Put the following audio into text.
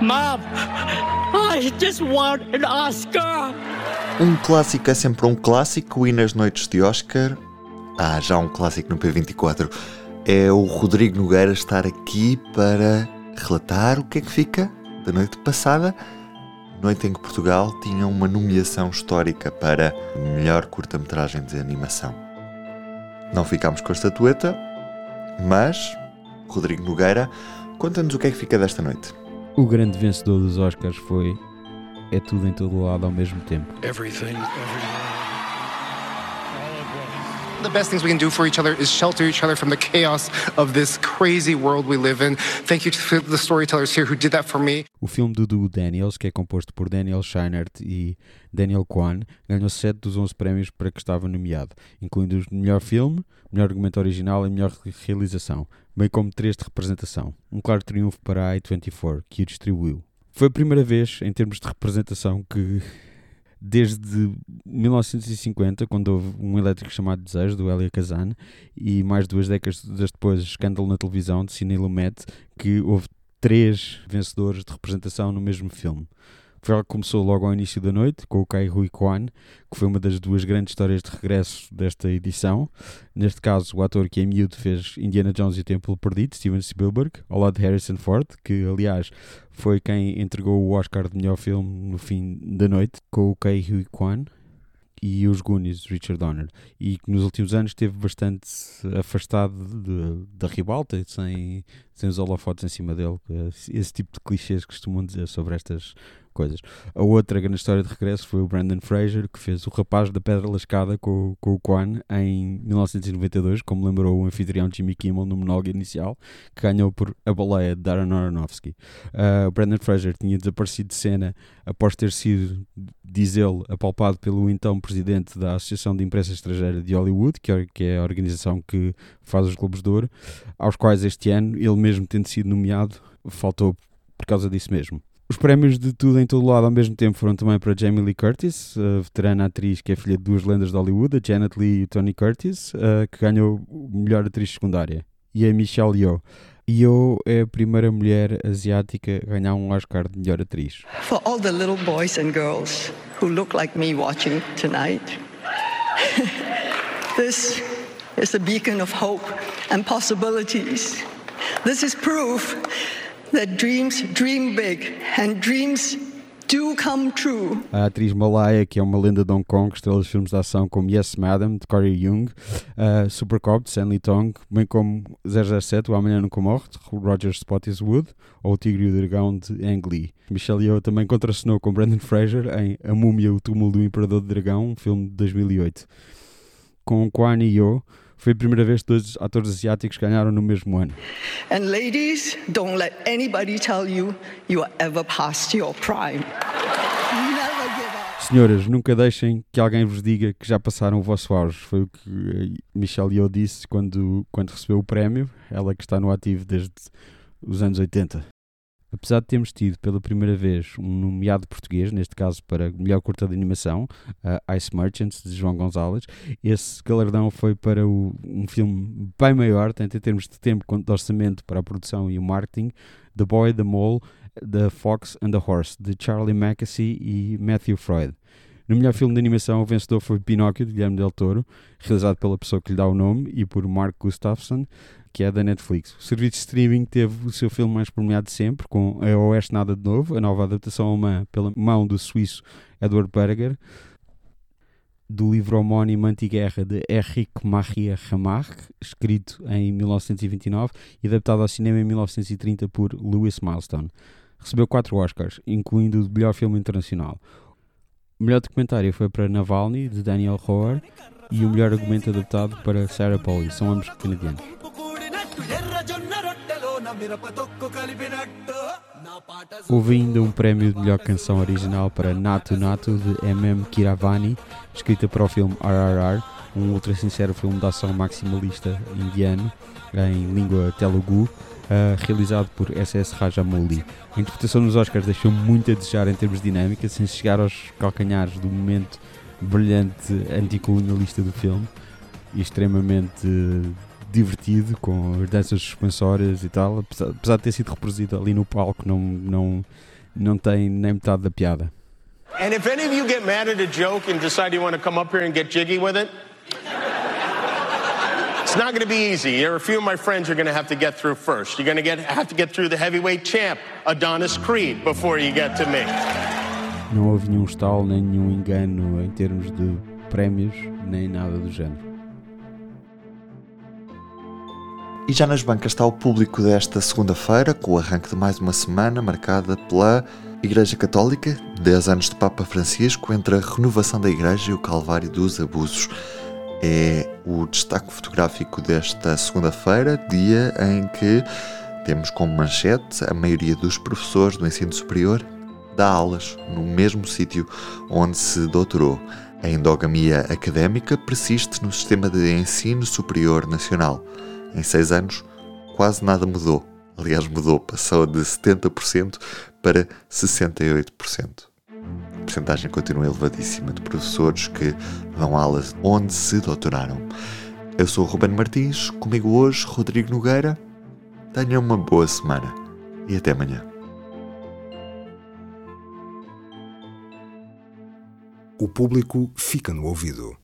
Mom, I just want an Oscar. Um clássico é sempre um clássico e nas noites de Oscar. Ah, já um clássico no P24. É o Rodrigo Nogueira estar aqui para relatar o que é que fica da noite passada. Noite em que Portugal tinha uma nomeação histórica para melhor curta-metragem de animação. Não ficámos com a estatueta, mas Rodrigo Nogueira, conta-nos o que é que fica desta noite. O grande vencedor dos Oscars foi É tudo em todo lado ao mesmo tempo. Everything, everywhere. The best things we can do for each other is shelter each other from the chaos of this crazy world we live in. Thank you to the storytellers here who did that for me. O filme do duo Daniels, que é composto por Daniel Scheinert e Daniel Kwan, ganhou 7 dos 11 prémios para que estava nomeado, incluindo de melhor filme, melhor argumento original e melhor realização, bem como 3 de representação. Um claro triunfo para a A24, que o distribuiu. Foi a primeira vez, em termos de representação, que desde 1950, quando houve um elétrico chamado Desejo, do Elia Kazan, e mais duas décadas depois, Escândalo na televisão, de Cine Lumet, que houve três vencedores de representação no mesmo filme. Que começou logo ao início da noite, com o Kai Hui Kwan, que foi uma das duas grandes histórias de regresso desta edição. Neste caso, o ator que em miúdo fez Indiana Jones e o Templo Perdido, Steven Spielberg, ao lado de Harrison Ford, que aliás foi quem entregou o Oscar de melhor filme no fim da noite, com o Kai Hui Kwan e os Goonies, Richard Donner, e que nos últimos anos esteve bastante afastado da ribalta, sem, sem os holofotes em cima dele, esse tipo de clichês que costumam dizer sobre estas coisas. A outra grande história de regresso foi o Brandon Fraser, que fez O Rapaz da Pedra Lascada com, com o Quan em 1992, como lembrou o anfitrião Jimmy Kimmel no monólogo inicial, que ganhou por A Baleia de Darren Aronofsky. Uh, o Brandon Fraser tinha desaparecido de cena após ter sido, diz ele, apalpado pelo então presidente da Associação de Imprensa Estrangeira de Hollywood, que é, que é a organização que faz os Globos de Ouro, aos quais este ano, ele mesmo tendo sido nomeado, faltou por causa disso mesmo. Os prémios de tudo em todo lado ao mesmo tempo foram também para Jamie Lee Curtis, a veterana atriz que é filha de duas lendas de Hollywood, a Janet Lee e o Tony Curtis, que ganhou melhor atriz secundária, e a Michelle Yeoh. Yeoh é a primeira mulher asiática a ganhar um Oscar de melhor atriz. For all the little boys and girls who look like me watching tonight, this is a beacon of hope and possibilities. This is proof that dreams dream big and dreams do come true. A atriz Malaya, que é uma lenda de Hong Kong, estrela de filmes de ação como Yes Madam, de Corey Young, uh, Super Cop, de Stanley Tong, bem como 007, O Amanhã Nunca Morre, de Roger Spottiswoode, ou O Tigre e o Dragão, de Ang Lee. Michelle Yeoh também contracenou com Brandon Fraser em A Múmia, o Túmulo do Imperador do Dragão, um filme de 2008. Com Kwan Yeoh, foi a primeira vez que dois atores asiáticos ganharam no mesmo ano. And ladies, don't let anybody tell you you are ever past your prime. Senhoras, nunca deixem que alguém vos diga que já passaram o vosso auge. Foi o que Michelle Yeoh disse quando, quando recebeu o prémio, ela que está no ativo desde os anos 80. Apesar de termos tido pela primeira vez um nomeado português, neste caso para melhor curta de animação, uh, Ice Merchants, de João Gonzalez, esse galardão foi para o, um filme bem maior, tanto em termos de tempo quanto de orçamento para a produção e o marketing, The Boy, The Mole, The Fox and the Horse, de Charlie Mackesy e Matthew Freud. No melhor filme de animação, o vencedor foi Pinóquio, de Guilherme Del Toro, realizado pela pessoa que lhe dá o nome e por Mark Gustafsson, que é da Netflix. O serviço de streaming teve o seu filme mais premiado de sempre, com A Oeste Nada de Novo, a nova adaptação alemã pela mão do suíço Edward Berger, do livro homónimo Antiguerra de Erich Maria Remarque, escrito em 1929 e adaptado ao cinema em 1930 por Lewis Milestone. Recebeu quatro Oscars, incluindo o de melhor filme internacional. O melhor documentário foi para Navalny, de Daniel Rohr, e o melhor argumento adaptado para Sarah Polley, são ambos canadianos. Houve ainda um prémio de melhor canção original para Natu Natu de M.M. Kiravani, escrita para o filme RRR, um ultra sincero filme de ação maximalista indiano em língua telugu, uh, realizado por S.S. Rajamouli. A interpretação nos Oscars deixou muito a desejar em termos de dinâmica, sem chegar aos calcanhares do momento brilhante anticolonialista do filme e extremamente divertido com as danças suspensórias e tal, apesar, apesar de ter sido reproduzido ali no palco, não, não, não tem nem metade da piada. And if any of you get mad at a joke and decide you want to come up here and get jiggy with it, it's not going to be easy. There are a few of my friends you're going to have to get through first. You're going to get, have to get through the heavyweight champ, Adonis Creed, before you get to me. Não houve nenhum estalo, nem nenhum engano em termos de prémios, nem nada do género. E já nas bancas está o público desta segunda-feira, com o arranque de mais uma semana marcada pela Igreja Católica, 10 anos de Papa Francisco, entre a renovação da Igreja e o Calvário dos Abusos. É o destaque fotográfico desta segunda-feira, dia em que temos como manchete a maioria dos professores do ensino superior dá aulas no mesmo sítio onde se doutorou. A endogamia académica persiste no sistema de ensino superior nacional. Em seis anos, quase nada mudou. Aliás, mudou, passou de 70% para 68%. A percentagem continua elevadíssima de professores que dão aulas onde se doutoraram. Eu sou o Ruben Martins, comigo hoje Rodrigo Nogueira. Tenha uma boa semana e até amanhã. O público fica no ouvido.